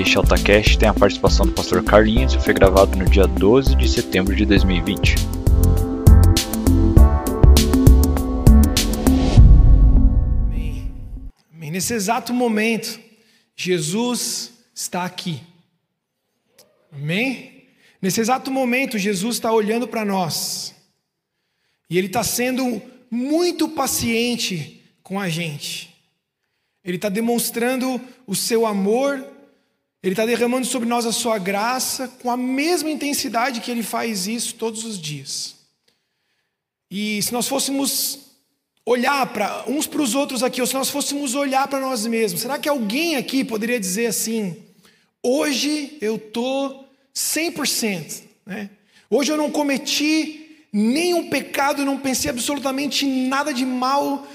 Este AltaCast tem a participação do pastor Carlinhos e foi gravado no dia 12 de setembro de 2020. Amém. Amém. Nesse exato momento, Jesus está aqui. Amém? Nesse exato momento, Jesus está olhando para nós. E Ele está sendo muito paciente com a gente. Ele está demonstrando o seu amor, Ele está derramando sobre nós a sua graça, com a mesma intensidade que Ele faz isso todos os dias. E se nós fôssemos olhar para uns para os outros aqui, ou se nós fôssemos olhar para nós mesmos, será que alguém aqui poderia dizer assim: hoje eu estou 100%, né? hoje eu não cometi nenhum pecado, não pensei absolutamente nada de mal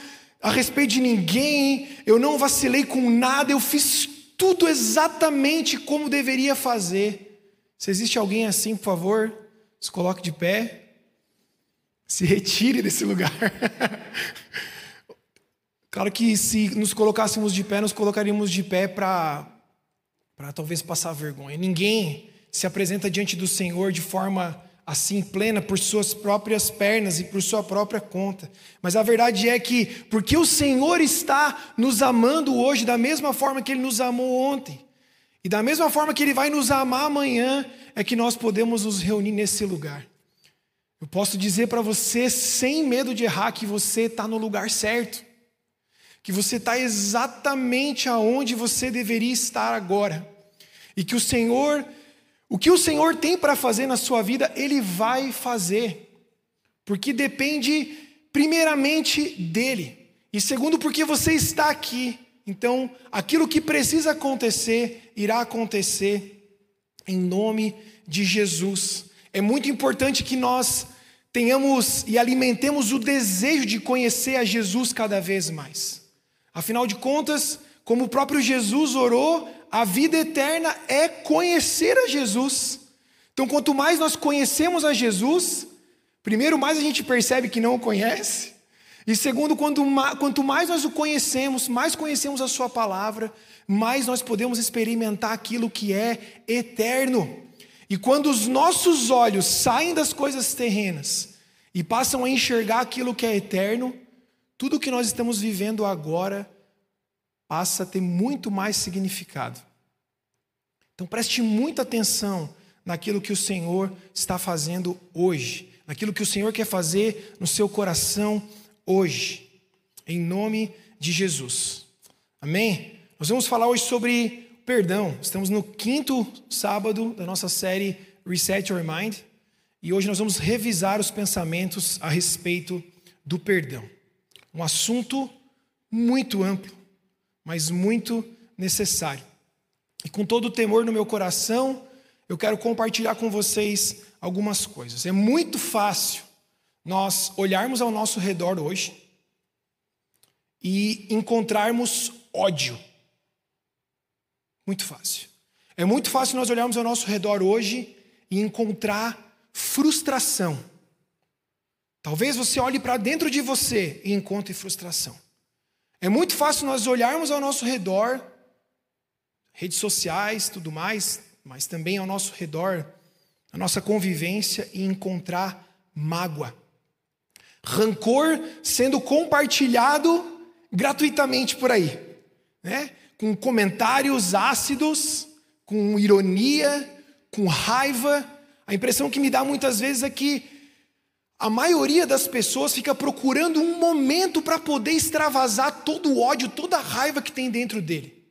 a respeito de ninguém, eu não vacilei com nada, eu fiz tudo exatamente como deveria fazer. Se existe alguém assim, por favor, se coloque de pé, se retire desse lugar. claro que se nos colocássemos de pé, nos colocaríamos de pé para para talvez passar vergonha. Ninguém se apresenta diante do Senhor de forma assim plena por suas próprias pernas e por sua própria conta. Mas a verdade é que porque o Senhor está nos amando hoje da mesma forma que ele nos amou ontem, e da mesma forma que ele vai nos amar amanhã, é que nós podemos nos reunir nesse lugar. Eu posso dizer para você, sem medo de errar, que você está no lugar certo, que você está exatamente aonde você deveria estar agora, e que o Senhor o que o Senhor tem para fazer na sua vida, Ele vai fazer, porque depende, primeiramente, dEle, e segundo, porque você está aqui. Então, aquilo que precisa acontecer, irá acontecer, em nome de Jesus. É muito importante que nós tenhamos e alimentemos o desejo de conhecer a Jesus cada vez mais. Afinal de contas, como o próprio Jesus orou, a vida eterna é conhecer a Jesus. Então, quanto mais nós conhecemos a Jesus, primeiro, mais a gente percebe que não o conhece. E segundo, quanto mais nós o conhecemos, mais conhecemos a Sua palavra, mais nós podemos experimentar aquilo que é eterno. E quando os nossos olhos saem das coisas terrenas e passam a enxergar aquilo que é eterno, tudo que nós estamos vivendo agora passa a ter muito mais significado. Então preste muita atenção naquilo que o Senhor está fazendo hoje, naquilo que o Senhor quer fazer no seu coração hoje, em nome de Jesus. Amém? Nós vamos falar hoje sobre perdão. Estamos no quinto sábado da nossa série Reset Your Mind e hoje nós vamos revisar os pensamentos a respeito do perdão. Um assunto muito amplo, mas muito necessário. E com todo o temor no meu coração, eu quero compartilhar com vocês algumas coisas. É muito fácil nós olharmos ao nosso redor hoje e encontrarmos ódio. Muito fácil. É muito fácil nós olharmos ao nosso redor hoje e encontrar frustração. Talvez você olhe para dentro de você e encontre frustração. É muito fácil nós olharmos ao nosso redor redes sociais, tudo mais, mas também ao nosso redor, a nossa convivência e encontrar mágoa. Rancor sendo compartilhado gratuitamente por aí, né? com comentários ácidos, com ironia, com raiva. A impressão que me dá muitas vezes é que a maioria das pessoas fica procurando um momento para poder extravasar todo o ódio, toda a raiva que tem dentro dele.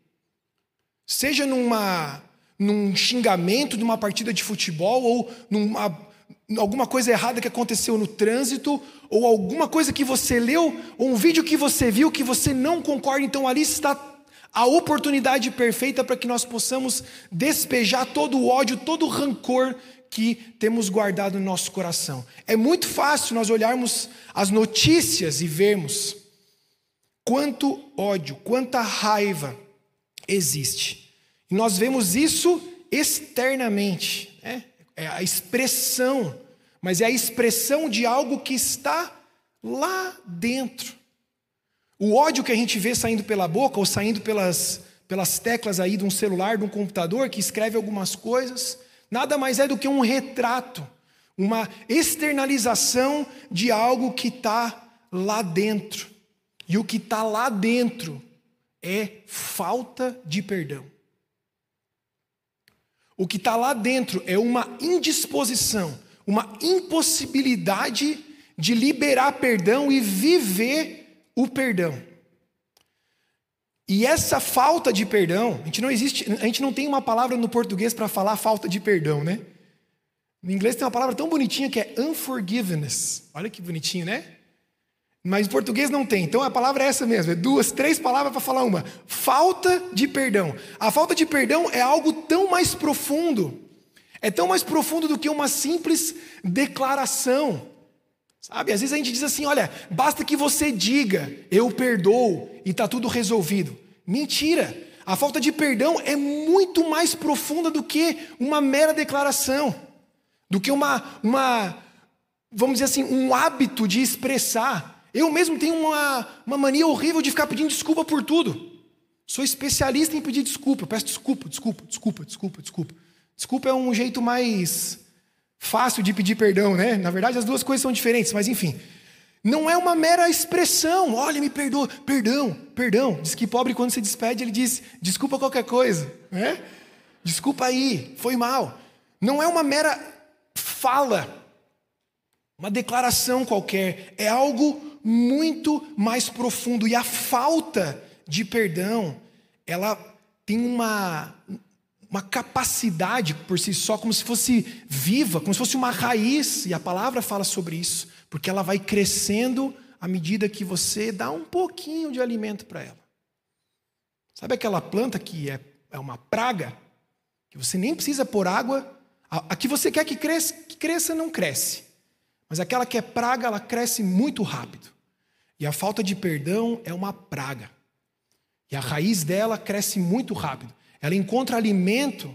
Seja numa, num xingamento de uma partida de futebol, ou numa, alguma coisa errada que aconteceu no trânsito, ou alguma coisa que você leu, ou um vídeo que você viu que você não concorda, então ali está a oportunidade perfeita para que nós possamos despejar todo o ódio, todo o rancor que temos guardado no nosso coração. É muito fácil nós olharmos as notícias e vermos quanto ódio, quanta raiva existe. E nós vemos isso externamente, né? é a expressão, mas é a expressão de algo que está lá dentro. O ódio que a gente vê saindo pela boca ou saindo pelas, pelas teclas aí de um celular, de um computador, que escreve algumas coisas, nada mais é do que um retrato, uma externalização de algo que está lá dentro. E o que está lá dentro é falta de perdão. O que está lá dentro é uma indisposição, uma impossibilidade de liberar perdão e viver o perdão. E essa falta de perdão, a gente não existe, a gente não tem uma palavra no português para falar falta de perdão, né? No inglês tem uma palavra tão bonitinha que é unforgiveness. Olha que bonitinho, né? Mas em português não tem. Então a palavra é essa mesmo, é duas, três palavras para falar uma. Falta de perdão. A falta de perdão é algo tão mais profundo. É tão mais profundo do que uma simples declaração. Sabe? Às vezes a gente diz assim: olha, basta que você diga, eu perdoo e está tudo resolvido. Mentira! A falta de perdão é muito mais profunda do que uma mera declaração, do que uma, uma vamos dizer assim, um hábito de expressar. Eu mesmo tenho uma, uma mania horrível de ficar pedindo desculpa por tudo. Sou especialista em pedir desculpa. Peço desculpa, desculpa, desculpa, desculpa, desculpa. Desculpa é um jeito mais fácil de pedir perdão, né? Na verdade, as duas coisas são diferentes, mas enfim. Não é uma mera expressão, olha, me perdoa, perdão, perdão. Diz que pobre, quando se despede, ele diz, desculpa qualquer coisa, né? Desculpa aí, foi mal. Não é uma mera fala, uma declaração qualquer, é algo muito mais profundo. E a falta de perdão, ela tem uma, uma capacidade por si só, como se fosse viva, como se fosse uma raiz, e a palavra fala sobre isso, porque ela vai crescendo à medida que você dá um pouquinho de alimento para ela. Sabe aquela planta que é, é uma praga, que você nem precisa pôr água, a, a que você quer que cresça, que cresça não cresce, mas aquela que é praga, ela cresce muito rápido. E a falta de perdão é uma praga. E a raiz dela cresce muito rápido. Ela encontra alimento.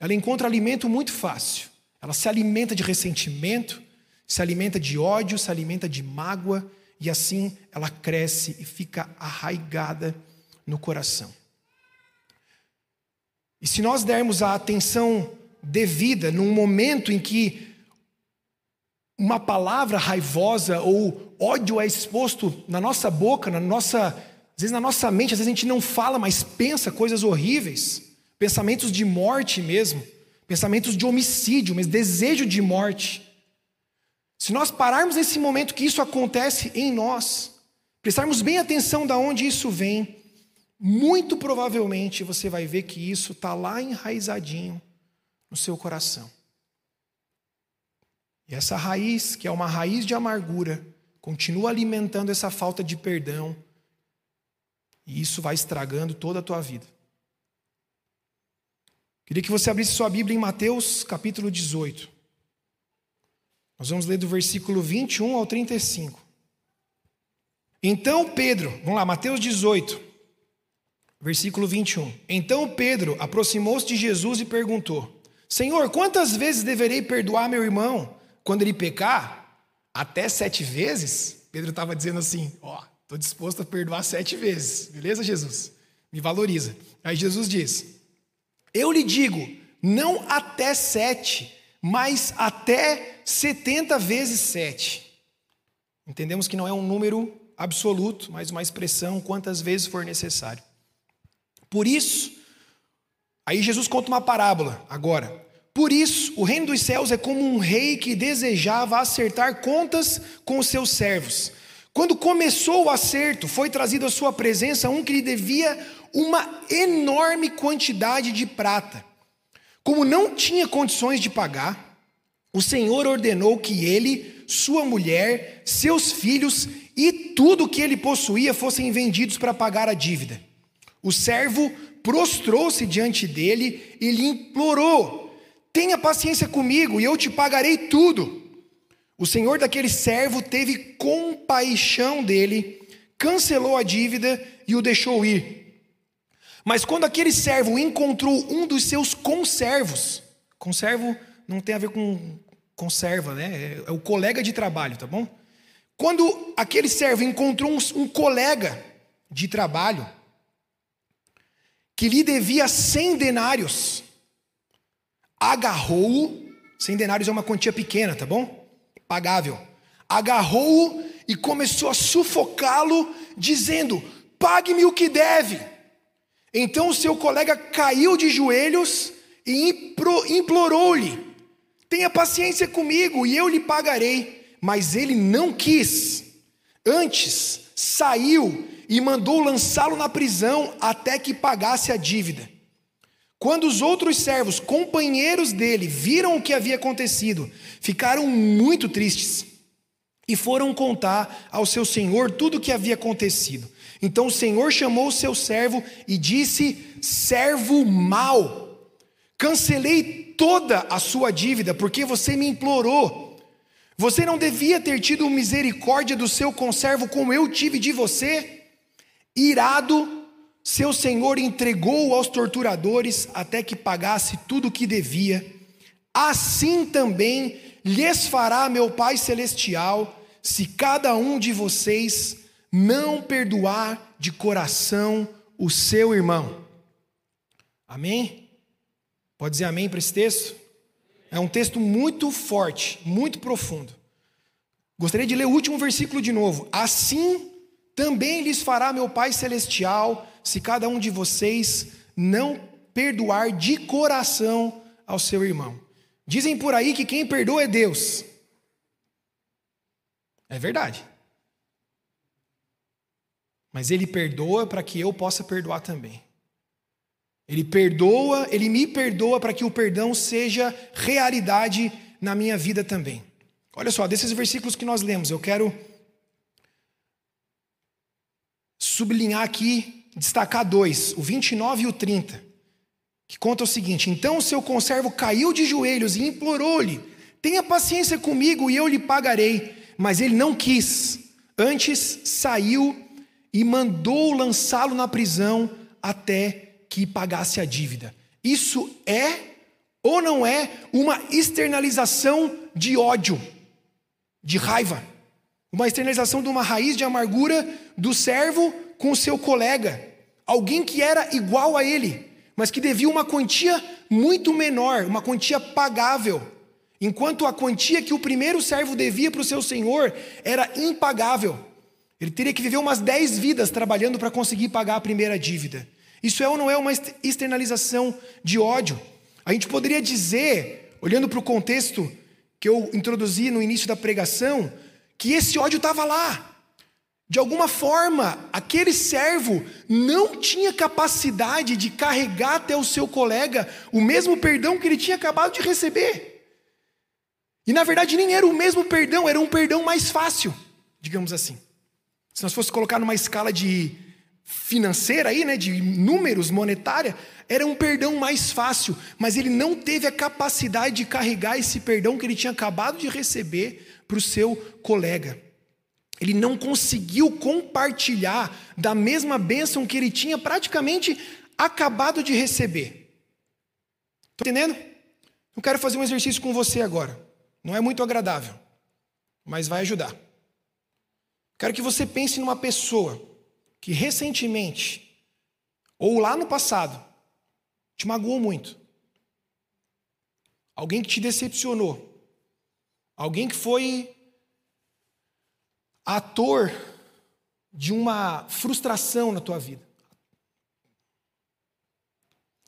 Ela encontra alimento muito fácil. Ela se alimenta de ressentimento, se alimenta de ódio, se alimenta de mágoa, e assim ela cresce e fica arraigada no coração. E se nós dermos a atenção devida num momento em que uma palavra raivosa ou ódio é exposto na nossa boca, na nossa às vezes na nossa mente, às vezes a gente não fala, mas pensa coisas horríveis, pensamentos de morte mesmo, pensamentos de homicídio, mas desejo de morte. Se nós pararmos nesse momento que isso acontece em nós, prestarmos bem atenção de onde isso vem, muito provavelmente você vai ver que isso está lá enraizadinho no seu coração. E essa raiz, que é uma raiz de amargura, continua alimentando essa falta de perdão e isso vai estragando toda a tua vida. Queria que você abrisse sua Bíblia em Mateus capítulo 18. Nós vamos ler do versículo 21 ao 35. Então Pedro, vamos lá, Mateus 18, versículo 21. Então Pedro aproximou-se de Jesus e perguntou: Senhor, quantas vezes deverei perdoar meu irmão quando ele pecar? Até sete vezes? Pedro estava dizendo assim: Ó, Estou disposto a perdoar sete vezes. Beleza, Jesus? Me valoriza. Aí Jesus diz: Eu lhe digo, não até sete, mas até setenta vezes sete. Entendemos que não é um número absoluto, mas uma expressão quantas vezes for necessário. Por isso, aí Jesus conta uma parábola agora. Por isso, o reino dos céus é como um rei que desejava acertar contas com os seus servos. Quando começou o acerto, foi trazido à sua presença um que lhe devia uma enorme quantidade de prata. Como não tinha condições de pagar, o Senhor ordenou que ele, sua mulher, seus filhos e tudo que ele possuía fossem vendidos para pagar a dívida. O servo prostrou-se diante dele e lhe implorou: Tenha paciência comigo e eu te pagarei tudo. O senhor daquele servo teve compaixão dele, cancelou a dívida e o deixou ir. Mas quando aquele servo encontrou um dos seus conservos, conservo não tem a ver com conserva, né? É o colega de trabalho, tá bom? Quando aquele servo encontrou um, um colega de trabalho, que lhe devia cem denários, agarrou-o, cem denários é uma quantia pequena, tá bom? Pagável. Agarrou-o e começou a sufocá-lo, dizendo: Pague-me o que deve. Então o seu colega caiu de joelhos e implorou-lhe: Tenha paciência comigo e eu lhe pagarei. Mas ele não quis. Antes, saiu e mandou lançá-lo na prisão até que pagasse a dívida. Quando os outros servos, companheiros dele, viram o que havia acontecido, ficaram muito tristes e foram contar ao seu senhor tudo o que havia acontecido. Então o senhor chamou o seu servo e disse: Servo mau, cancelei toda a sua dívida, porque você me implorou. Você não devia ter tido misericórdia do seu conservo como eu tive de você? Irado, seu senhor entregou aos torturadores até que pagasse tudo o que devia. Assim também lhes fará meu Pai Celestial se cada um de vocês não perdoar de coração o seu irmão. Amém? Pode dizer amém para esse texto? É um texto muito forte, muito profundo. Gostaria de ler o último versículo de novo. Assim também lhes fará meu Pai Celestial, se cada um de vocês não perdoar de coração ao seu irmão. Dizem por aí que quem perdoa é Deus. É verdade. Mas Ele perdoa para que eu possa perdoar também. Ele perdoa, Ele me perdoa para que o perdão seja realidade na minha vida também. Olha só, desses versículos que nós lemos, eu quero sublinhar aqui, destacar dois, o 29 e o 30, que conta o seguinte: Então o seu conservo caiu de joelhos e implorou-lhe: Tenha paciência comigo e eu lhe pagarei. Mas ele não quis. Antes saiu e mandou lançá-lo na prisão até que pagasse a dívida. Isso é ou não é uma externalização de ódio, de raiva? Uma externalização de uma raiz de amargura do servo com o seu colega, alguém que era igual a ele, mas que devia uma quantia muito menor, uma quantia pagável. Enquanto a quantia que o primeiro servo devia para o seu senhor era impagável. Ele teria que viver umas dez vidas trabalhando para conseguir pagar a primeira dívida. Isso é ou não é uma externalização de ódio? A gente poderia dizer, olhando para o contexto que eu introduzi no início da pregação, que esse ódio estava lá. De alguma forma, aquele servo não tinha capacidade de carregar até o seu colega o mesmo perdão que ele tinha acabado de receber. E na verdade nem era o mesmo perdão, era um perdão mais fácil, digamos assim. Se nós fosse colocar numa escala de financeira aí, né, de números monetária, era um perdão mais fácil, mas ele não teve a capacidade de carregar esse perdão que ele tinha acabado de receber para o seu colega. Ele não conseguiu compartilhar da mesma bênção que ele tinha praticamente acabado de receber. Estou entendendo? Eu quero fazer um exercício com você agora. Não é muito agradável, mas vai ajudar. Quero que você pense numa pessoa que recentemente, ou lá no passado, te magoou muito. Alguém que te decepcionou. Alguém que foi ator de uma frustração na tua vida.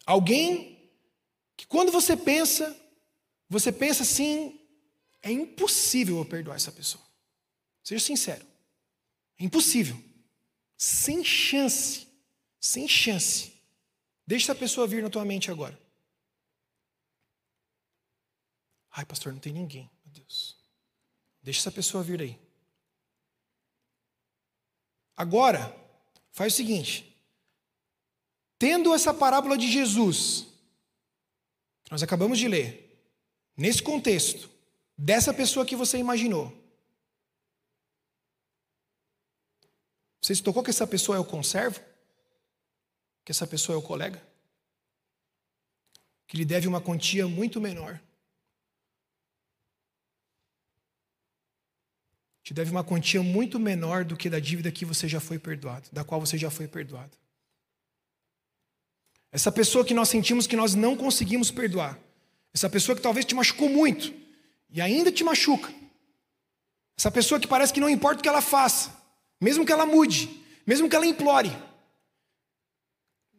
Alguém que quando você pensa, você pensa assim, é impossível eu perdoar essa pessoa. Seja sincero. É impossível. Sem chance. Sem chance. Deixa essa pessoa vir na tua mente agora. Ai, pastor, não tem ninguém. Deus. Deixa essa pessoa vir aí. Agora, faz o seguinte. Tendo essa parábola de Jesus, que nós acabamos de ler, nesse contexto, dessa pessoa que você imaginou. Você se tocou que essa pessoa é o conservo? Que essa pessoa é o colega? Que lhe deve uma quantia muito menor. Te deve uma quantia muito menor do que da dívida que você já foi perdoado, da qual você já foi perdoado. Essa pessoa que nós sentimos que nós não conseguimos perdoar. Essa pessoa que talvez te machucou muito e ainda te machuca. Essa pessoa que parece que não importa o que ela faça, mesmo que ela mude, mesmo que ela implore,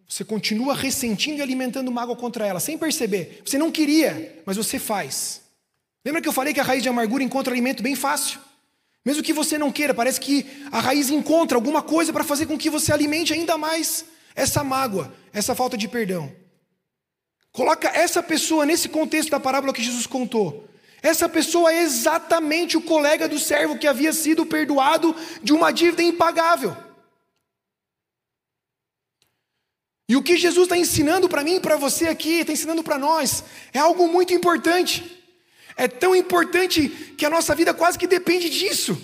você continua ressentindo e alimentando mágoa contra ela, sem perceber. Você não queria, mas você faz. Lembra que eu falei que a raiz de amargura encontra alimento bem fácil? Mesmo que você não queira, parece que a raiz encontra alguma coisa para fazer com que você alimente ainda mais essa mágoa, essa falta de perdão. Coloca essa pessoa nesse contexto da parábola que Jesus contou. Essa pessoa é exatamente o colega do servo que havia sido perdoado de uma dívida impagável. E o que Jesus está ensinando para mim e para você aqui, está ensinando para nós, é algo muito importante. É tão importante que a nossa vida quase que depende disso.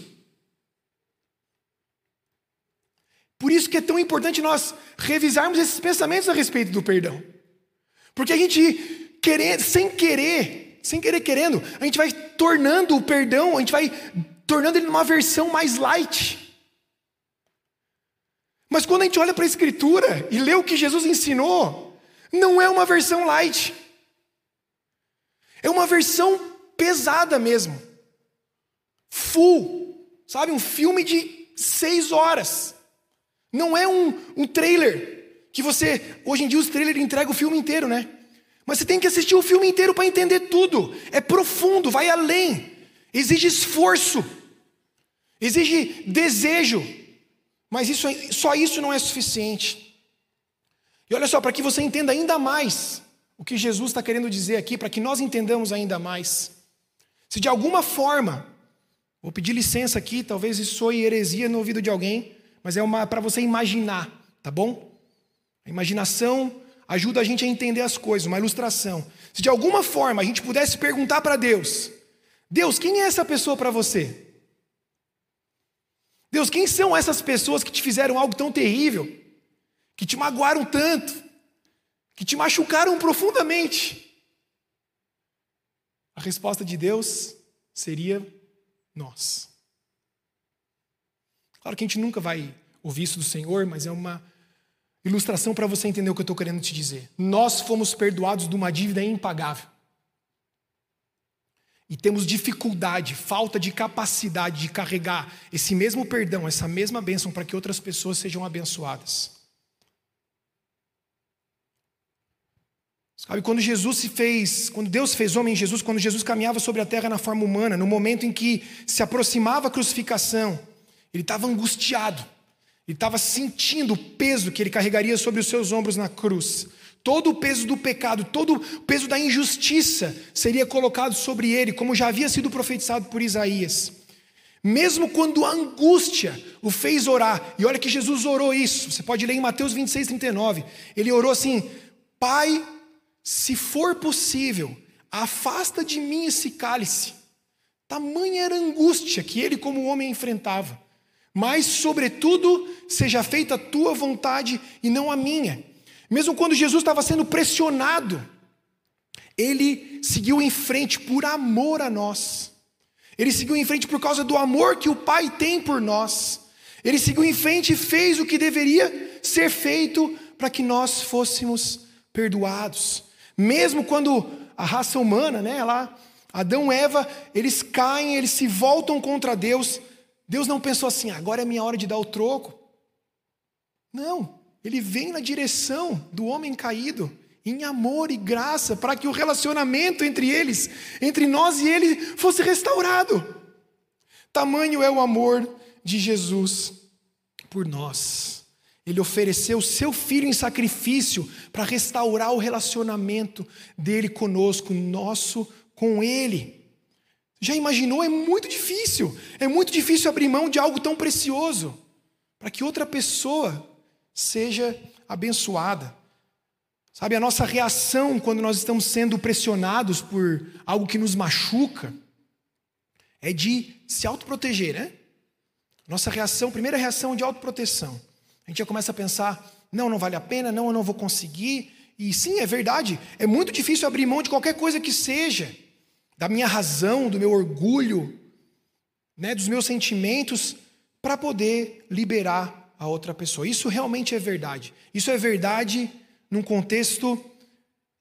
Por isso que é tão importante nós revisarmos esses pensamentos a respeito do perdão. Porque a gente, querer, sem querer, sem querer querendo, a gente vai tornando o perdão, a gente vai tornando ele numa versão mais light. Mas quando a gente olha para a Escritura e lê o que Jesus ensinou, não é uma versão light. É uma versão pesada mesmo. Full. Sabe? Um filme de seis horas. Não é um, um trailer que você. Hoje em dia os trailers entregam o filme inteiro, né? Mas você tem que assistir o filme inteiro para entender tudo. É profundo, vai além. Exige esforço. Exige desejo. Mas isso, só isso não é suficiente. E olha só, para que você entenda ainda mais o que Jesus está querendo dizer aqui, para que nós entendamos ainda mais. Se de alguma forma, vou pedir licença aqui, talvez isso soe heresia no ouvido de alguém, mas é para você imaginar, tá bom? A imaginação ajuda a gente a entender as coisas, uma ilustração. Se de alguma forma a gente pudesse perguntar para Deus: Deus, quem é essa pessoa para você? Deus, quem são essas pessoas que te fizeram algo tão terrível, que te magoaram tanto, que te machucaram profundamente? A resposta de Deus seria nós. Claro que a gente nunca vai ouvir isso do Senhor, mas é uma ilustração para você entender o que eu estou querendo te dizer. Nós fomos perdoados de uma dívida impagável e temos dificuldade, falta de capacidade de carregar esse mesmo perdão, essa mesma bênção para que outras pessoas sejam abençoadas. Sabe, quando Jesus se fez, quando Deus fez homem em Jesus, quando Jesus caminhava sobre a terra na forma humana, no momento em que se aproximava a crucificação, ele estava angustiado, ele estava sentindo o peso que ele carregaria sobre os seus ombros na cruz. Todo o peso do pecado, todo o peso da injustiça seria colocado sobre ele, como já havia sido profetizado por Isaías. Mesmo quando a angústia o fez orar, e olha que Jesus orou isso, você pode ler em Mateus 26, 39. Ele orou assim: Pai, se for possível, afasta de mim esse cálice. Tamanha era a angústia que ele, como homem, enfrentava. Mas, sobretudo, seja feita a tua vontade e não a minha. Mesmo quando Jesus estava sendo pressionado, ele seguiu em frente por amor a nós. Ele seguiu em frente por causa do amor que o Pai tem por nós. Ele seguiu em frente e fez o que deveria ser feito para que nós fôssemos perdoados. Mesmo quando a raça humana, né, lá, Adão e Eva, eles caem, eles se voltam contra Deus. Deus não pensou assim, agora é minha hora de dar o troco. Não. Ele vem na direção do homem caído, em amor e graça, para que o relacionamento entre eles, entre nós e ele, fosse restaurado. Tamanho é o amor de Jesus por nós. Ele ofereceu seu filho em sacrifício para restaurar o relacionamento dele conosco, nosso com ele. Já imaginou? É muito difícil. É muito difícil abrir mão de algo tão precioso para que outra pessoa seja abençoada. Sabe, a nossa reação quando nós estamos sendo pressionados por algo que nos machuca é de se autoproteger, né? Nossa reação, primeira reação de autoproteção. A gente já começa a pensar: não, não vale a pena, não, eu não vou conseguir. E sim, é verdade, é muito difícil abrir mão de qualquer coisa que seja, da minha razão, do meu orgulho, né, dos meus sentimentos, para poder liberar a outra pessoa. Isso realmente é verdade. Isso é verdade num contexto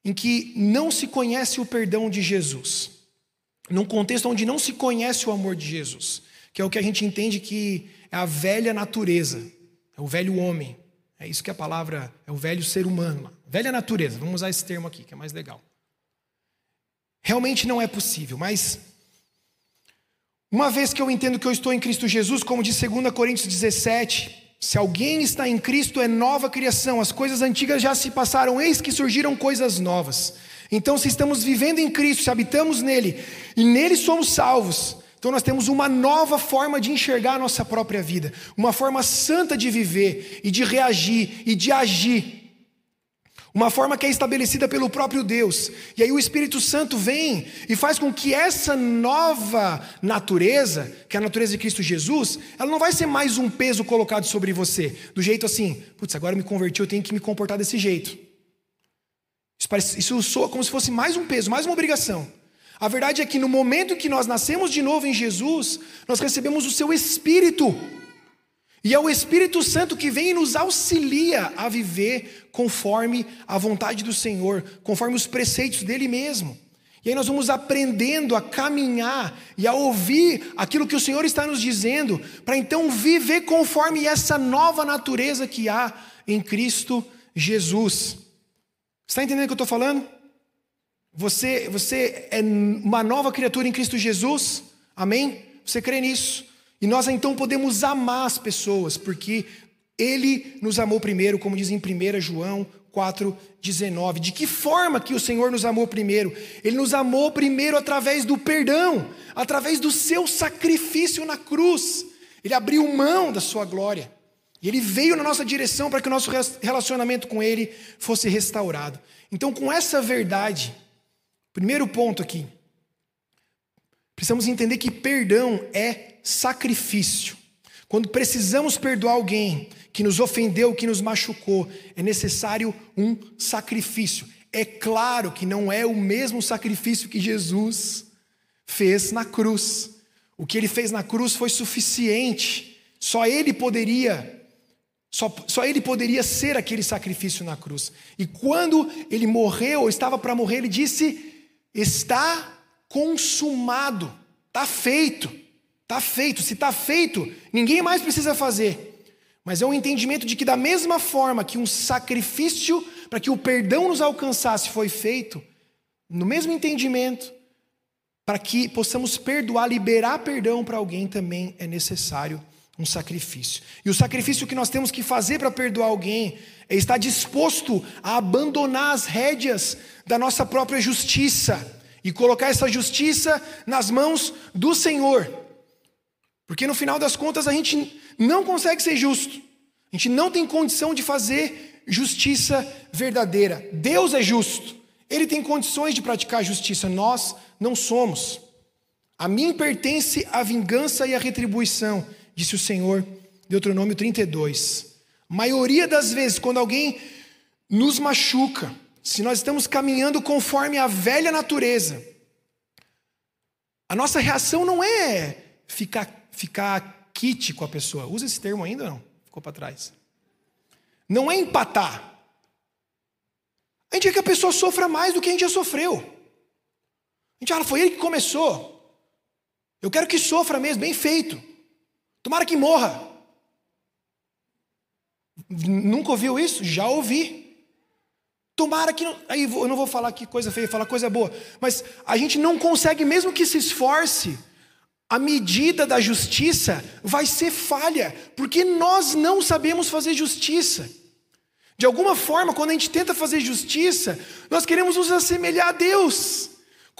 em que não se conhece o perdão de Jesus, num contexto onde não se conhece o amor de Jesus, que é o que a gente entende que é a velha natureza, é o velho homem, é isso que a palavra é o velho ser humano, velha natureza, vamos usar esse termo aqui, que é mais legal. Realmente não é possível, mas uma vez que eu entendo que eu estou em Cristo Jesus, como diz 2 Coríntios 17, se alguém está em Cristo, é nova criação, as coisas antigas já se passaram, eis que surgiram coisas novas. Então, se estamos vivendo em Cristo, se habitamos nele e nele somos salvos, então nós temos uma nova forma de enxergar a nossa própria vida, uma forma santa de viver e de reagir e de agir. Uma forma que é estabelecida pelo próprio Deus. E aí o Espírito Santo vem e faz com que essa nova natureza, que é a natureza de Cristo Jesus, ela não vai ser mais um peso colocado sobre você, do jeito assim, putz, agora eu me converti, eu tenho que me comportar desse jeito. Isso, parece, isso soa como se fosse mais um peso, mais uma obrigação. A verdade é que no momento que nós nascemos de novo em Jesus, nós recebemos o seu Espírito. E é o Espírito Santo que vem e nos auxilia a viver conforme a vontade do Senhor, conforme os preceitos dele mesmo. E aí nós vamos aprendendo a caminhar e a ouvir aquilo que o Senhor está nos dizendo, para então viver conforme essa nova natureza que há em Cristo Jesus. Está entendendo o que eu estou falando? Você, você é uma nova criatura em Cristo Jesus? Amém? Você crê nisso? E nós então podemos amar as pessoas, porque Ele nos amou primeiro, como diz em 1 João 4,19. De que forma que o Senhor nos amou primeiro? Ele nos amou primeiro através do perdão, através do seu sacrifício na cruz. Ele abriu mão da sua glória. E ele veio na nossa direção para que o nosso relacionamento com Ele fosse restaurado. Então, com essa verdade, primeiro ponto aqui, precisamos entender que perdão é sacrifício. Quando precisamos perdoar alguém que nos ofendeu, que nos machucou, é necessário um sacrifício. É claro que não é o mesmo sacrifício que Jesus fez na cruz. O que ele fez na cruz foi suficiente. Só ele poderia só, só ele poderia ser aquele sacrifício na cruz. E quando ele morreu, ou estava para morrer, ele disse: Está consumado, está feito. Está feito. Se está feito, ninguém mais precisa fazer. Mas é um entendimento de que, da mesma forma que um sacrifício para que o perdão nos alcançasse foi feito, no mesmo entendimento, para que possamos perdoar, liberar perdão para alguém, também é necessário um sacrifício. E o sacrifício que nós temos que fazer para perdoar alguém é estar disposto a abandonar as rédeas da nossa própria justiça e colocar essa justiça nas mãos do Senhor. Porque no final das contas a gente não consegue ser justo. A gente não tem condição de fazer justiça verdadeira. Deus é justo. Ele tem condições de praticar justiça. Nós não somos. A mim pertence a vingança e a retribuição, disse o Senhor, Deuteronômio 32. A maioria das vezes, quando alguém nos machuca, se nós estamos caminhando conforme a velha natureza, a nossa reação não é ficar ficar kit com a pessoa. Usa esse termo ainda ou não? Ficou para trás. Não é empatar. A gente quer que a pessoa sofra mais do que a gente já sofreu. A gente fala, foi ele que começou. Eu quero que sofra mesmo, bem feito. Tomara que morra. Nunca ouviu isso? Já ouvi. Tomara que. Não... Aí eu não vou falar que coisa feia, falar coisa boa. Mas a gente não consegue, mesmo que se esforce, a medida da justiça vai ser falha, porque nós não sabemos fazer justiça. De alguma forma, quando a gente tenta fazer justiça, nós queremos nos assemelhar a Deus.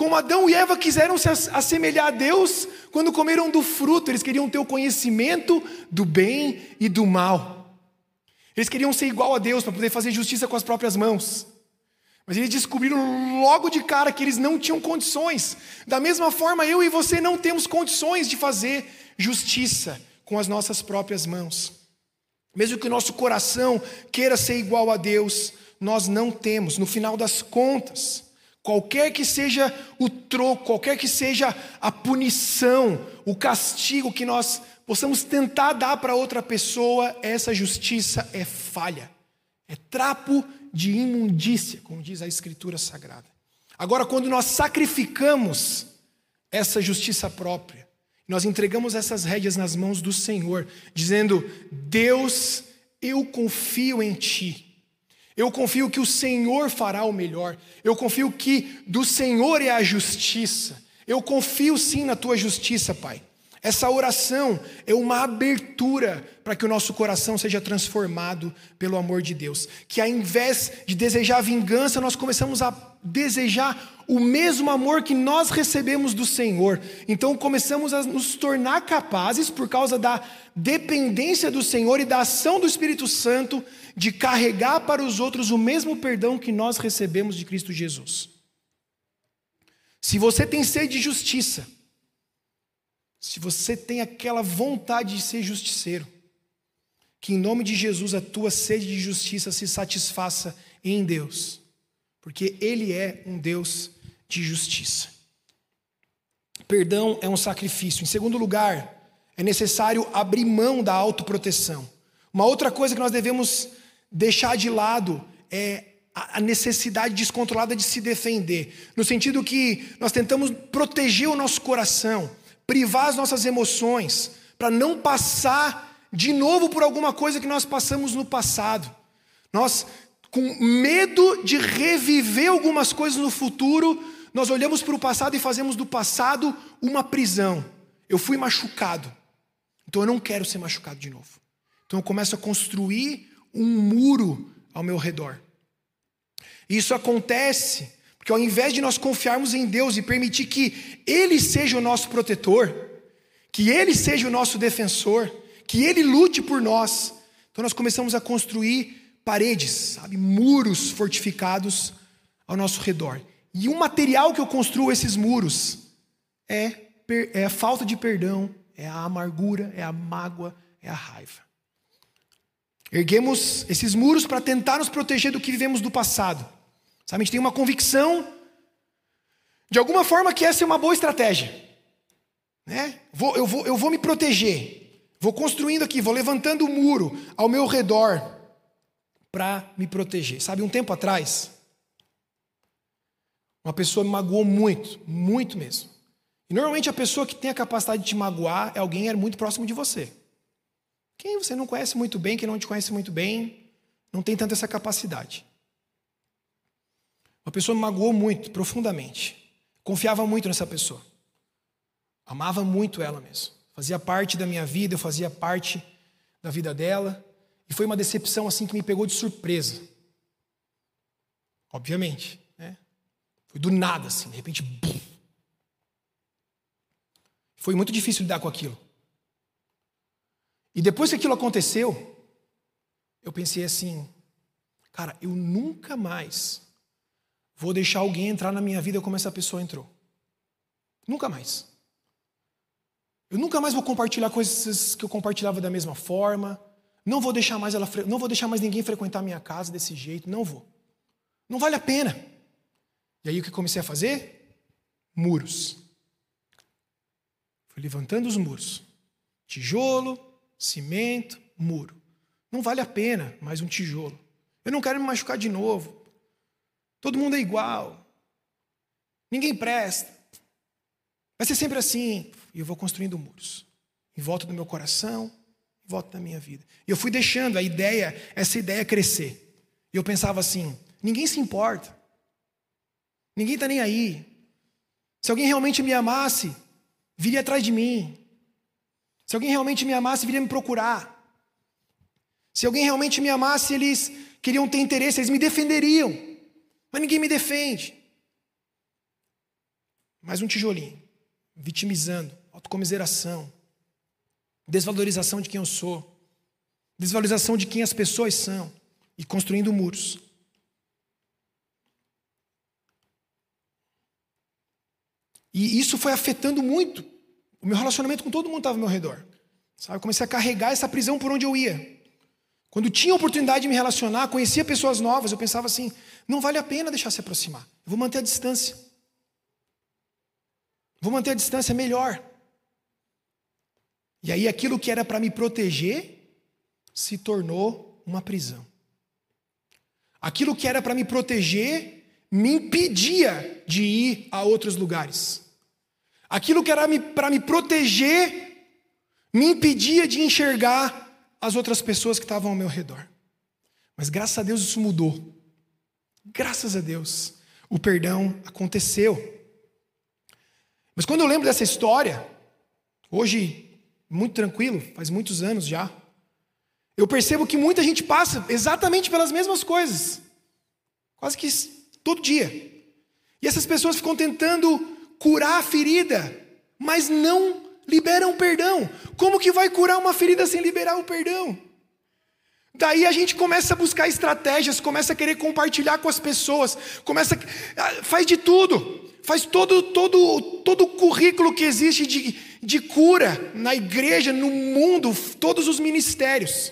Como Adão e Eva quiseram se assemelhar a Deus quando comeram do fruto, eles queriam ter o conhecimento do bem e do mal. Eles queriam ser igual a Deus para poder fazer justiça com as próprias mãos. Mas eles descobriram logo de cara que eles não tinham condições. Da mesma forma, eu e você não temos condições de fazer justiça com as nossas próprias mãos. Mesmo que o nosso coração queira ser igual a Deus, nós não temos. No final das contas, qualquer que seja o troco, qualquer que seja a punição, o castigo que nós possamos tentar dar para outra pessoa, essa justiça é falha, é trapo de imundícia, como diz a Escritura Sagrada. Agora, quando nós sacrificamos essa justiça própria, nós entregamos essas rédeas nas mãos do Senhor, dizendo: Deus, eu confio em Ti. Eu confio que o Senhor fará o melhor. Eu confio que do Senhor é a justiça. Eu confio sim na tua justiça, Pai. Essa oração é uma abertura para que o nosso coração seja transformado pelo amor de Deus. Que ao invés de desejar vingança, nós começamos a desejar o mesmo amor que nós recebemos do Senhor. Então começamos a nos tornar capazes, por causa da dependência do Senhor e da ação do Espírito Santo, de carregar para os outros o mesmo perdão que nós recebemos de Cristo Jesus. Se você tem sede de justiça, se você tem aquela vontade de ser justiceiro, que em nome de Jesus a tua sede de justiça se satisfaça em Deus, porque Ele é um Deus de justiça. Perdão é um sacrifício. Em segundo lugar, é necessário abrir mão da autoproteção. Uma outra coisa que nós devemos deixar de lado é a necessidade descontrolada de se defender, no sentido que nós tentamos proteger o nosso coração, privar as nossas emoções, para não passar de novo por alguma coisa que nós passamos no passado. Nós, com medo de reviver algumas coisas no futuro, nós olhamos para o passado e fazemos do passado uma prisão. Eu fui machucado, então eu não quero ser machucado de novo. Então eu começo a construir um muro ao meu redor. Isso acontece porque ao invés de nós confiarmos em Deus e permitir que Ele seja o nosso protetor, que Ele seja o nosso defensor, que Ele lute por nós, então nós começamos a construir paredes, sabe, muros fortificados ao nosso redor. E o material que eu construo esses muros é, é a falta de perdão, é a amargura, é a mágoa, é a raiva. Erguemos esses muros para tentar nos proteger do que vivemos do passado. Sabe, a gente tem uma convicção, de alguma forma, que essa é uma boa estratégia. Né? Vou, eu, vou, eu vou me proteger. Vou construindo aqui, vou levantando o um muro ao meu redor para me proteger. Sabe, um tempo atrás, uma pessoa me magoou muito, muito mesmo. E normalmente a pessoa que tem a capacidade de te magoar é alguém é muito próximo de você. Quem você não conhece muito bem, quem não te conhece muito bem, não tem tanta essa capacidade. Uma pessoa me magoou muito, profundamente. Confiava muito nessa pessoa. Amava muito ela mesmo. Fazia parte da minha vida, eu fazia parte da vida dela. E foi uma decepção assim que me pegou de surpresa. Obviamente. Né? Foi do nada, assim, de repente. Bum. Foi muito difícil lidar com aquilo. E depois que aquilo aconteceu, eu pensei assim, cara, eu nunca mais vou deixar alguém entrar na minha vida como essa pessoa entrou. Nunca mais. Eu nunca mais vou compartilhar coisas que eu compartilhava da mesma forma. Não vou deixar mais ela, não vou deixar mais ninguém frequentar minha casa desse jeito, não vou. Não vale a pena. E aí o que comecei a fazer? Muros. Fui levantando os muros. Tijolo, cimento, muro. Não vale a pena mais um tijolo. Eu não quero me machucar de novo. Todo mundo é igual. Ninguém presta. Vai ser sempre assim. E eu vou construindo muros em volta do meu coração, volta da minha vida. E eu fui deixando a ideia, essa ideia crescer. E eu pensava assim: ninguém se importa. Ninguém está nem aí. Se alguém realmente me amasse, viria atrás de mim. Se alguém realmente me amasse, viria me procurar. Se alguém realmente me amasse, eles queriam ter interesse, eles me defenderiam. Mas ninguém me defende. Mais um tijolinho. Vitimizando, autocomiseração, desvalorização de quem eu sou, desvalorização de quem as pessoas são e construindo muros. E isso foi afetando muito o meu relacionamento com todo mundo que estava ao meu redor. Sabe? Eu comecei a carregar essa prisão por onde eu ia. Quando tinha oportunidade de me relacionar, conhecia pessoas novas, eu pensava assim: não vale a pena deixar se aproximar. Eu vou manter a distância. Vou manter a distância melhor. E aí aquilo que era para me proteger se tornou uma prisão. Aquilo que era para me proteger me impedia de ir a outros lugares. Aquilo que era para me proteger me impedia de enxergar as outras pessoas que estavam ao meu redor. Mas graças a Deus isso mudou. Graças a Deus o perdão aconteceu. Mas quando eu lembro dessa história, hoje muito tranquilo, faz muitos anos já, eu percebo que muita gente passa exatamente pelas mesmas coisas, quase que todo dia. E essas pessoas ficam tentando curar a ferida, mas não liberam perdão. Como que vai curar uma ferida sem liberar o perdão? Daí a gente começa a buscar estratégias, começa a querer compartilhar com as pessoas, começa a, faz de tudo, faz todo todo todo o currículo que existe de, de cura na igreja, no mundo, todos os ministérios,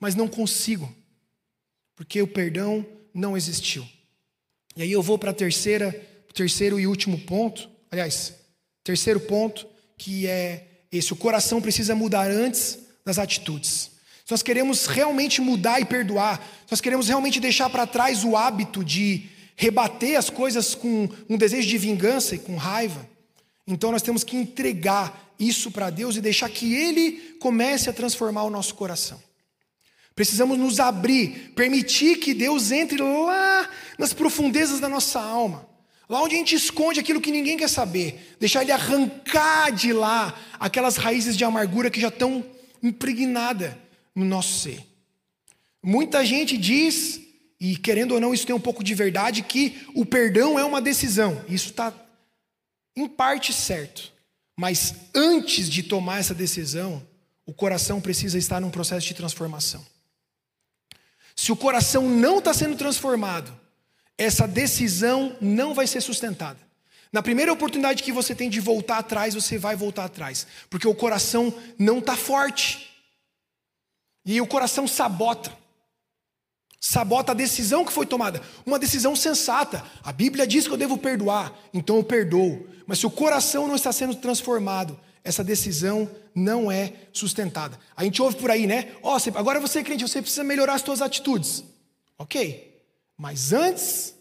mas não consigo, porque o perdão não existiu. E aí eu vou para a terceira, terceiro e último ponto, aliás, terceiro ponto, que é esse: o coração precisa mudar antes das atitudes. Se nós queremos realmente mudar e perdoar, se nós queremos realmente deixar para trás o hábito de rebater as coisas com um desejo de vingança e com raiva, então nós temos que entregar isso para Deus e deixar que Ele comece a transformar o nosso coração. Precisamos nos abrir, permitir que Deus entre lá nas profundezas da nossa alma, lá onde a gente esconde aquilo que ninguém quer saber, deixar Ele arrancar de lá aquelas raízes de amargura que já estão impregnadas no nosso ser. Muita gente diz, e querendo ou não, isso tem um pouco de verdade, que o perdão é uma decisão. Isso está em parte certo. Mas antes de tomar essa decisão, o coração precisa estar num processo de transformação. Se o coração não está sendo transformado, essa decisão não vai ser sustentada. Na primeira oportunidade que você tem de voltar atrás, você vai voltar atrás, porque o coração não está forte. E o coração sabota. Sabota a decisão que foi tomada. Uma decisão sensata. A Bíblia diz que eu devo perdoar, então eu perdoo. Mas se o coração não está sendo transformado, essa decisão não é sustentada. A gente ouve por aí, né? Oh, agora você é crente, você precisa melhorar as suas atitudes. Ok. Mas antes,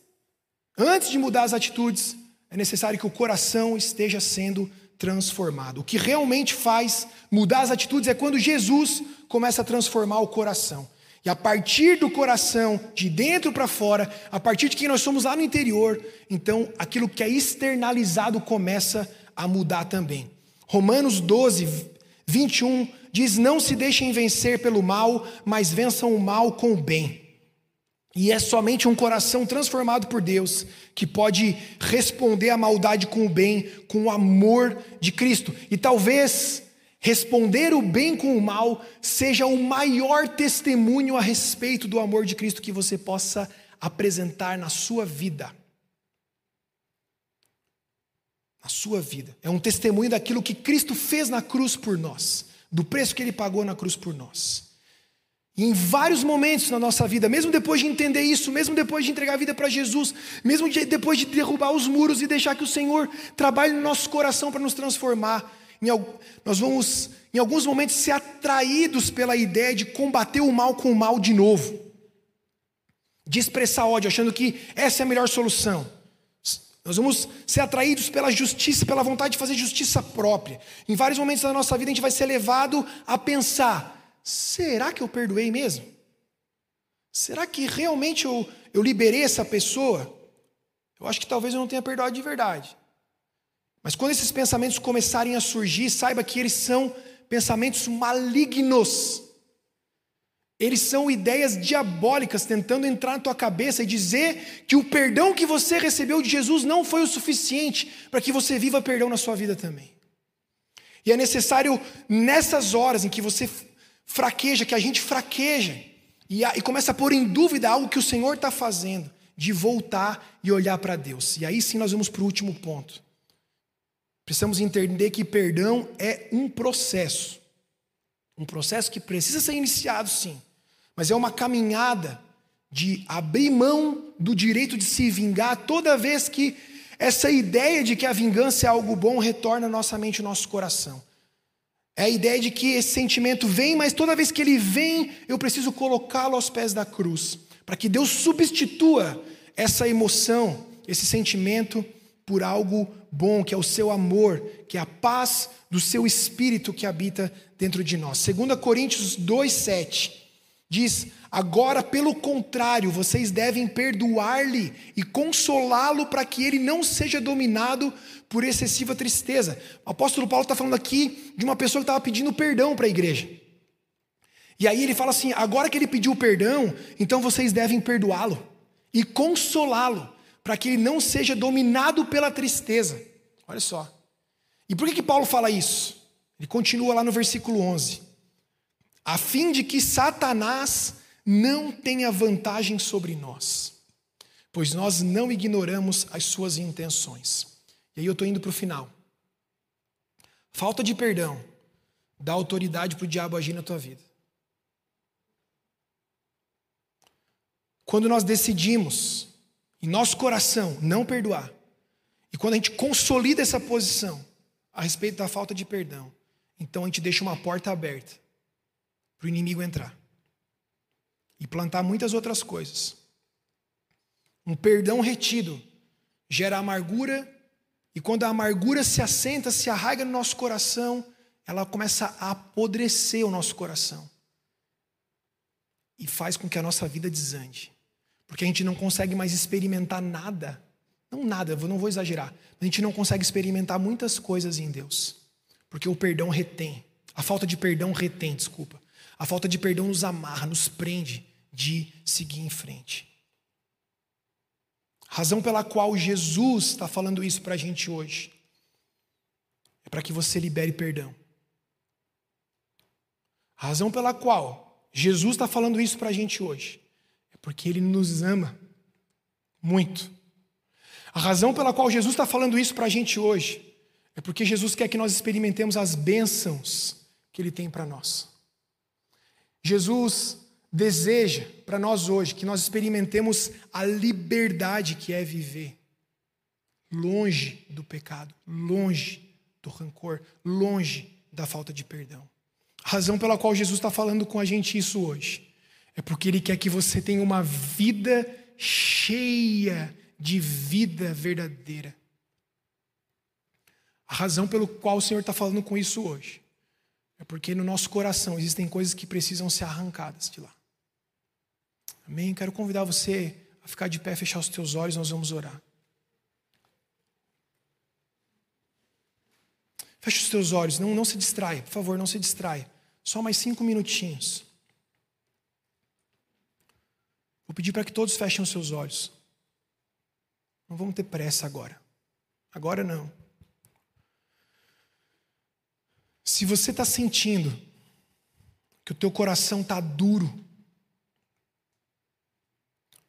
antes de mudar as atitudes, é necessário que o coração esteja sendo transformado. O que realmente faz mudar as atitudes é quando Jesus começa a transformar o coração. E a partir do coração, de dentro para fora, a partir de quem nós somos lá no interior, então aquilo que é externalizado começa a mudar também. Romanos 12, 21 diz: Não se deixem vencer pelo mal, mas vençam o mal com o bem. E é somente um coração transformado por Deus que pode responder à maldade com o bem, com o amor de Cristo. E talvez responder o bem com o mal seja o maior testemunho a respeito do amor de Cristo que você possa apresentar na sua vida. Na sua vida. É um testemunho daquilo que Cristo fez na cruz por nós, do preço que ele pagou na cruz por nós. Em vários momentos na nossa vida, mesmo depois de entender isso, mesmo depois de entregar a vida para Jesus, mesmo de, depois de derrubar os muros e deixar que o Senhor trabalhe no nosso coração para nos transformar, em, nós vamos, em alguns momentos, ser atraídos pela ideia de combater o mal com o mal de novo, de expressar ódio, achando que essa é a melhor solução. Nós vamos ser atraídos pela justiça, pela vontade de fazer justiça própria. Em vários momentos da nossa vida, a gente vai ser levado a pensar será que eu perdoei mesmo? Será que realmente eu, eu liberei essa pessoa? Eu acho que talvez eu não tenha perdoado de verdade. Mas quando esses pensamentos começarem a surgir, saiba que eles são pensamentos malignos. Eles são ideias diabólicas tentando entrar na tua cabeça e dizer que o perdão que você recebeu de Jesus não foi o suficiente para que você viva perdão na sua vida também. E é necessário, nessas horas em que você fraqueja, que a gente fraqueja e, e começa a pôr em dúvida algo que o Senhor está fazendo, de voltar e olhar para Deus. E aí sim nós vamos para o último ponto. Precisamos entender que perdão é um processo. Um processo que precisa ser iniciado, sim, mas é uma caminhada de abrir mão do direito de se vingar toda vez que essa ideia de que a vingança é algo bom retorna à nossa mente e nosso coração. É a ideia de que esse sentimento vem, mas toda vez que ele vem, eu preciso colocá-lo aos pés da cruz, para que Deus substitua essa emoção, esse sentimento por algo bom, que é o seu amor, que é a paz do seu espírito que habita dentro de nós. 2 Coríntios 2:7 diz: "Agora, pelo contrário, vocês devem perdoar-lhe e consolá-lo para que ele não seja dominado por excessiva tristeza." O apóstolo Paulo está falando aqui de uma pessoa que estava pedindo perdão para a igreja. E aí ele fala assim: agora que ele pediu perdão, então vocês devem perdoá-lo e consolá-lo, para que ele não seja dominado pela tristeza. Olha só. E por que, que Paulo fala isso? Ele continua lá no versículo 11: a fim de que Satanás não tenha vantagem sobre nós, pois nós não ignoramos as suas intenções. E aí eu estou indo para o final. Falta de perdão dá autoridade para o diabo agir na tua vida. Quando nós decidimos em nosso coração não perdoar, e quando a gente consolida essa posição a respeito da falta de perdão, então a gente deixa uma porta aberta para o inimigo entrar e plantar muitas outras coisas. Um perdão retido gera amargura, e quando a amargura se assenta, se arraiga no nosso coração, ela começa a apodrecer o nosso coração e faz com que a nossa vida desande. Porque a gente não consegue mais experimentar nada. Não nada, eu não vou exagerar. A gente não consegue experimentar muitas coisas em Deus. Porque o perdão retém. A falta de perdão retém, desculpa. A falta de perdão nos amarra, nos prende de seguir em frente. Razão pela qual Jesus está falando isso para a gente hoje é para que você libere perdão. A razão pela qual Jesus está falando isso para a gente hoje porque Ele nos ama muito. A razão pela qual Jesus está falando isso para a gente hoje é porque Jesus quer que nós experimentemos as bênçãos que Ele tem para nós. Jesus deseja para nós hoje que nós experimentemos a liberdade que é viver longe do pecado, longe do rancor, longe da falta de perdão. A razão pela qual Jesus está falando com a gente isso hoje é porque Ele quer que você tenha uma vida cheia de vida verdadeira. A razão pelo qual o Senhor está falando com isso hoje é porque no nosso coração existem coisas que precisam ser arrancadas de lá. Amém? Quero convidar você a ficar de pé, fechar os teus olhos, nós vamos orar. Feche os teus olhos, não, não se distraia, por favor, não se distraia. Só mais cinco minutinhos. Vou pedir para que todos fechem os seus olhos. Não vamos ter pressa agora. Agora não. Se você está sentindo que o teu coração está duro,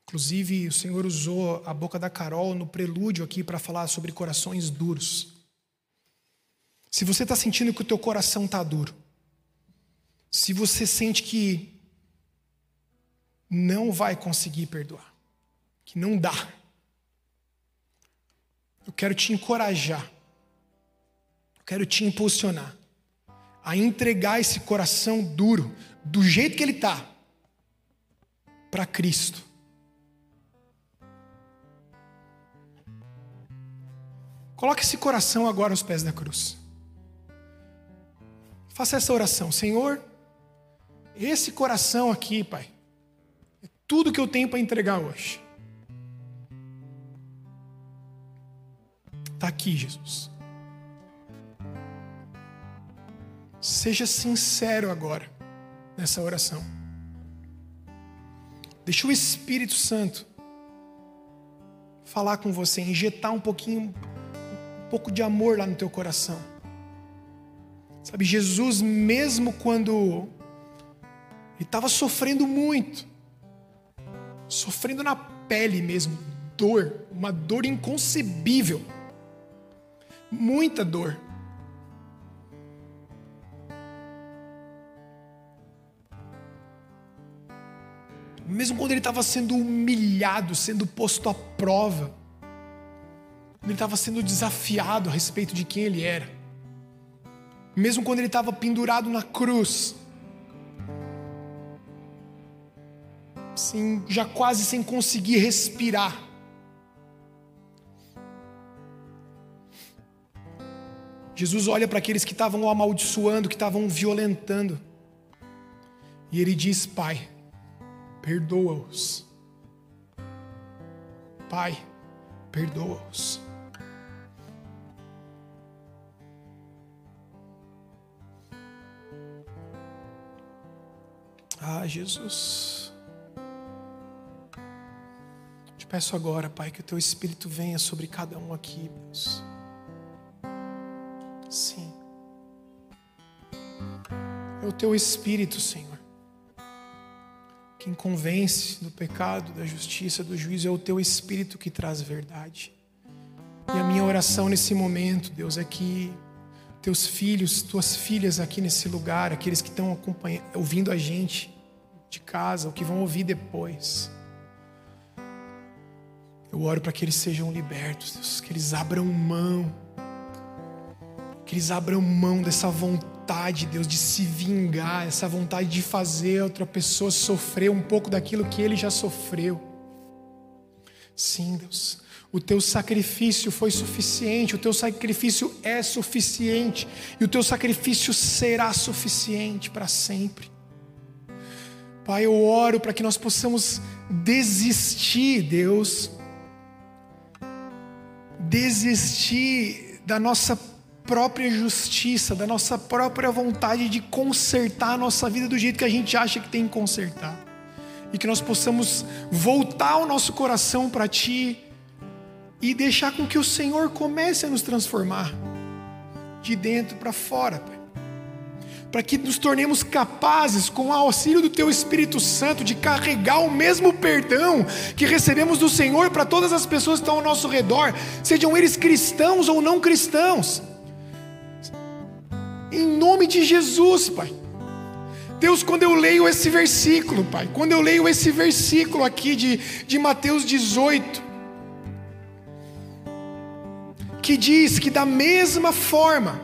inclusive o Senhor usou a boca da Carol no prelúdio aqui para falar sobre corações duros. Se você está sentindo que o teu coração está duro, se você sente que não vai conseguir perdoar, que não dá. Eu quero te encorajar, eu quero te impulsionar a entregar esse coração duro, do jeito que ele está, para Cristo. Coloque esse coração agora aos pés da cruz. Faça essa oração, Senhor. Esse coração aqui, Pai, tudo que eu tenho para entregar hoje. Está aqui, Jesus. Seja sincero agora nessa oração. Deixa o Espírito Santo falar com você, injetar um pouquinho, um pouco de amor lá no teu coração. Sabe, Jesus, mesmo quando ele estava sofrendo muito, sofrendo na pele mesmo, dor, uma dor inconcebível, muita dor. Mesmo quando ele estava sendo humilhado, sendo posto à prova, ele estava sendo desafiado a respeito de quem ele era, mesmo quando ele estava pendurado na cruz, assim, já quase sem conseguir respirar. Jesus olha para aqueles que estavam amaldiçoando, que estavam violentando. E ele diz: Pai, perdoa-os. Pai, perdoa-os. Ah, Jesus. Peço agora, Pai, que o teu Espírito venha sobre cada um aqui, Deus. Sim. É o teu Espírito, Senhor. Quem convence do pecado, da justiça, do juízo, é o teu Espírito que traz verdade. E a minha oração nesse momento, Deus, é que teus filhos, tuas filhas aqui nesse lugar, aqueles que estão ouvindo a gente de casa, ou que vão ouvir depois, eu oro para que eles sejam libertos, Deus, que eles abram mão que eles abram mão dessa vontade, Deus, de se vingar, essa vontade de fazer outra pessoa sofrer um pouco daquilo que ele já sofreu. Sim, Deus, o teu sacrifício foi suficiente, o teu sacrifício é suficiente, e o teu sacrifício será suficiente para sempre. Pai, eu oro para que nós possamos desistir, Deus, desistir da nossa própria justiça, da nossa própria vontade de consertar a nossa vida do jeito que a gente acha que tem que consertar. E que nós possamos voltar o nosso coração para Ti e deixar com que o Senhor comece a nos transformar de dentro para fora, Pai. Para que nos tornemos capazes, com o auxílio do Teu Espírito Santo, de carregar o mesmo perdão que recebemos do Senhor para todas as pessoas que estão ao nosso redor, sejam eles cristãos ou não cristãos em nome de Jesus, Pai. Deus, quando eu leio esse versículo, Pai, quando eu leio esse versículo aqui de, de Mateus 18, que diz que da mesma forma,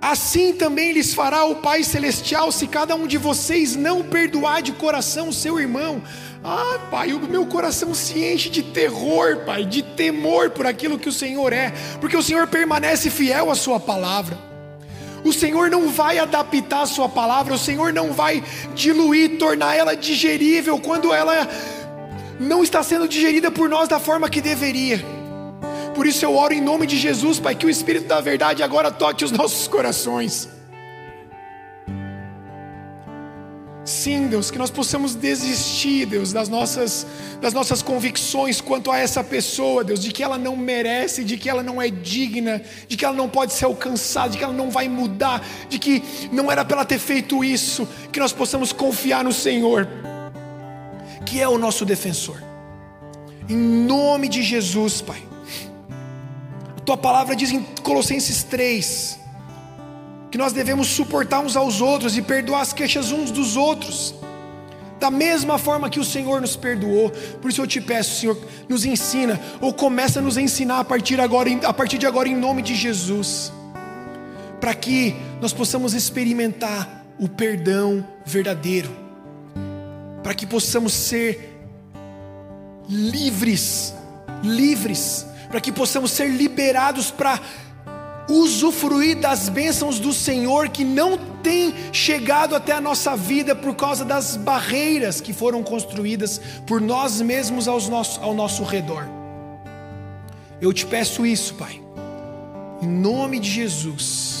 assim também lhes fará o Pai Celestial, se cada um de vocês não perdoar de coração o seu irmão. Ah, Pai, o meu coração se enche de terror, Pai, de temor por aquilo que o Senhor é, porque o Senhor permanece fiel à Sua palavra. O Senhor não vai adaptar a Sua palavra, o Senhor não vai diluir, tornar ela digerível quando ela não está sendo digerida por nós da forma que deveria. Por isso eu oro em nome de Jesus, Pai, que o Espírito da Verdade agora toque os nossos corações. Sim, Deus, que nós possamos desistir, Deus, das nossas, das nossas convicções quanto a essa pessoa, Deus, de que ela não merece, de que ela não é digna, de que ela não pode ser alcançada, de que ela não vai mudar, de que não era para ela ter feito isso, que nós possamos confiar no Senhor, que é o nosso defensor. Em nome de Jesus, Pai. Tua palavra diz em Colossenses 3, que nós devemos suportar uns aos outros e perdoar as queixas uns dos outros, da mesma forma que o Senhor nos perdoou. Por isso eu te peço, Senhor, nos ensina ou começa a nos ensinar a partir agora, a partir de agora em nome de Jesus, para que nós possamos experimentar o perdão verdadeiro, para que possamos ser livres, livres, para que possamos ser liberados para usufruir das bênçãos do Senhor que não tem chegado até a nossa vida por causa das barreiras que foram construídas por nós mesmos aos nosso, ao nosso redor. Eu te peço isso, Pai, em nome de Jesus, em nome de Jesus.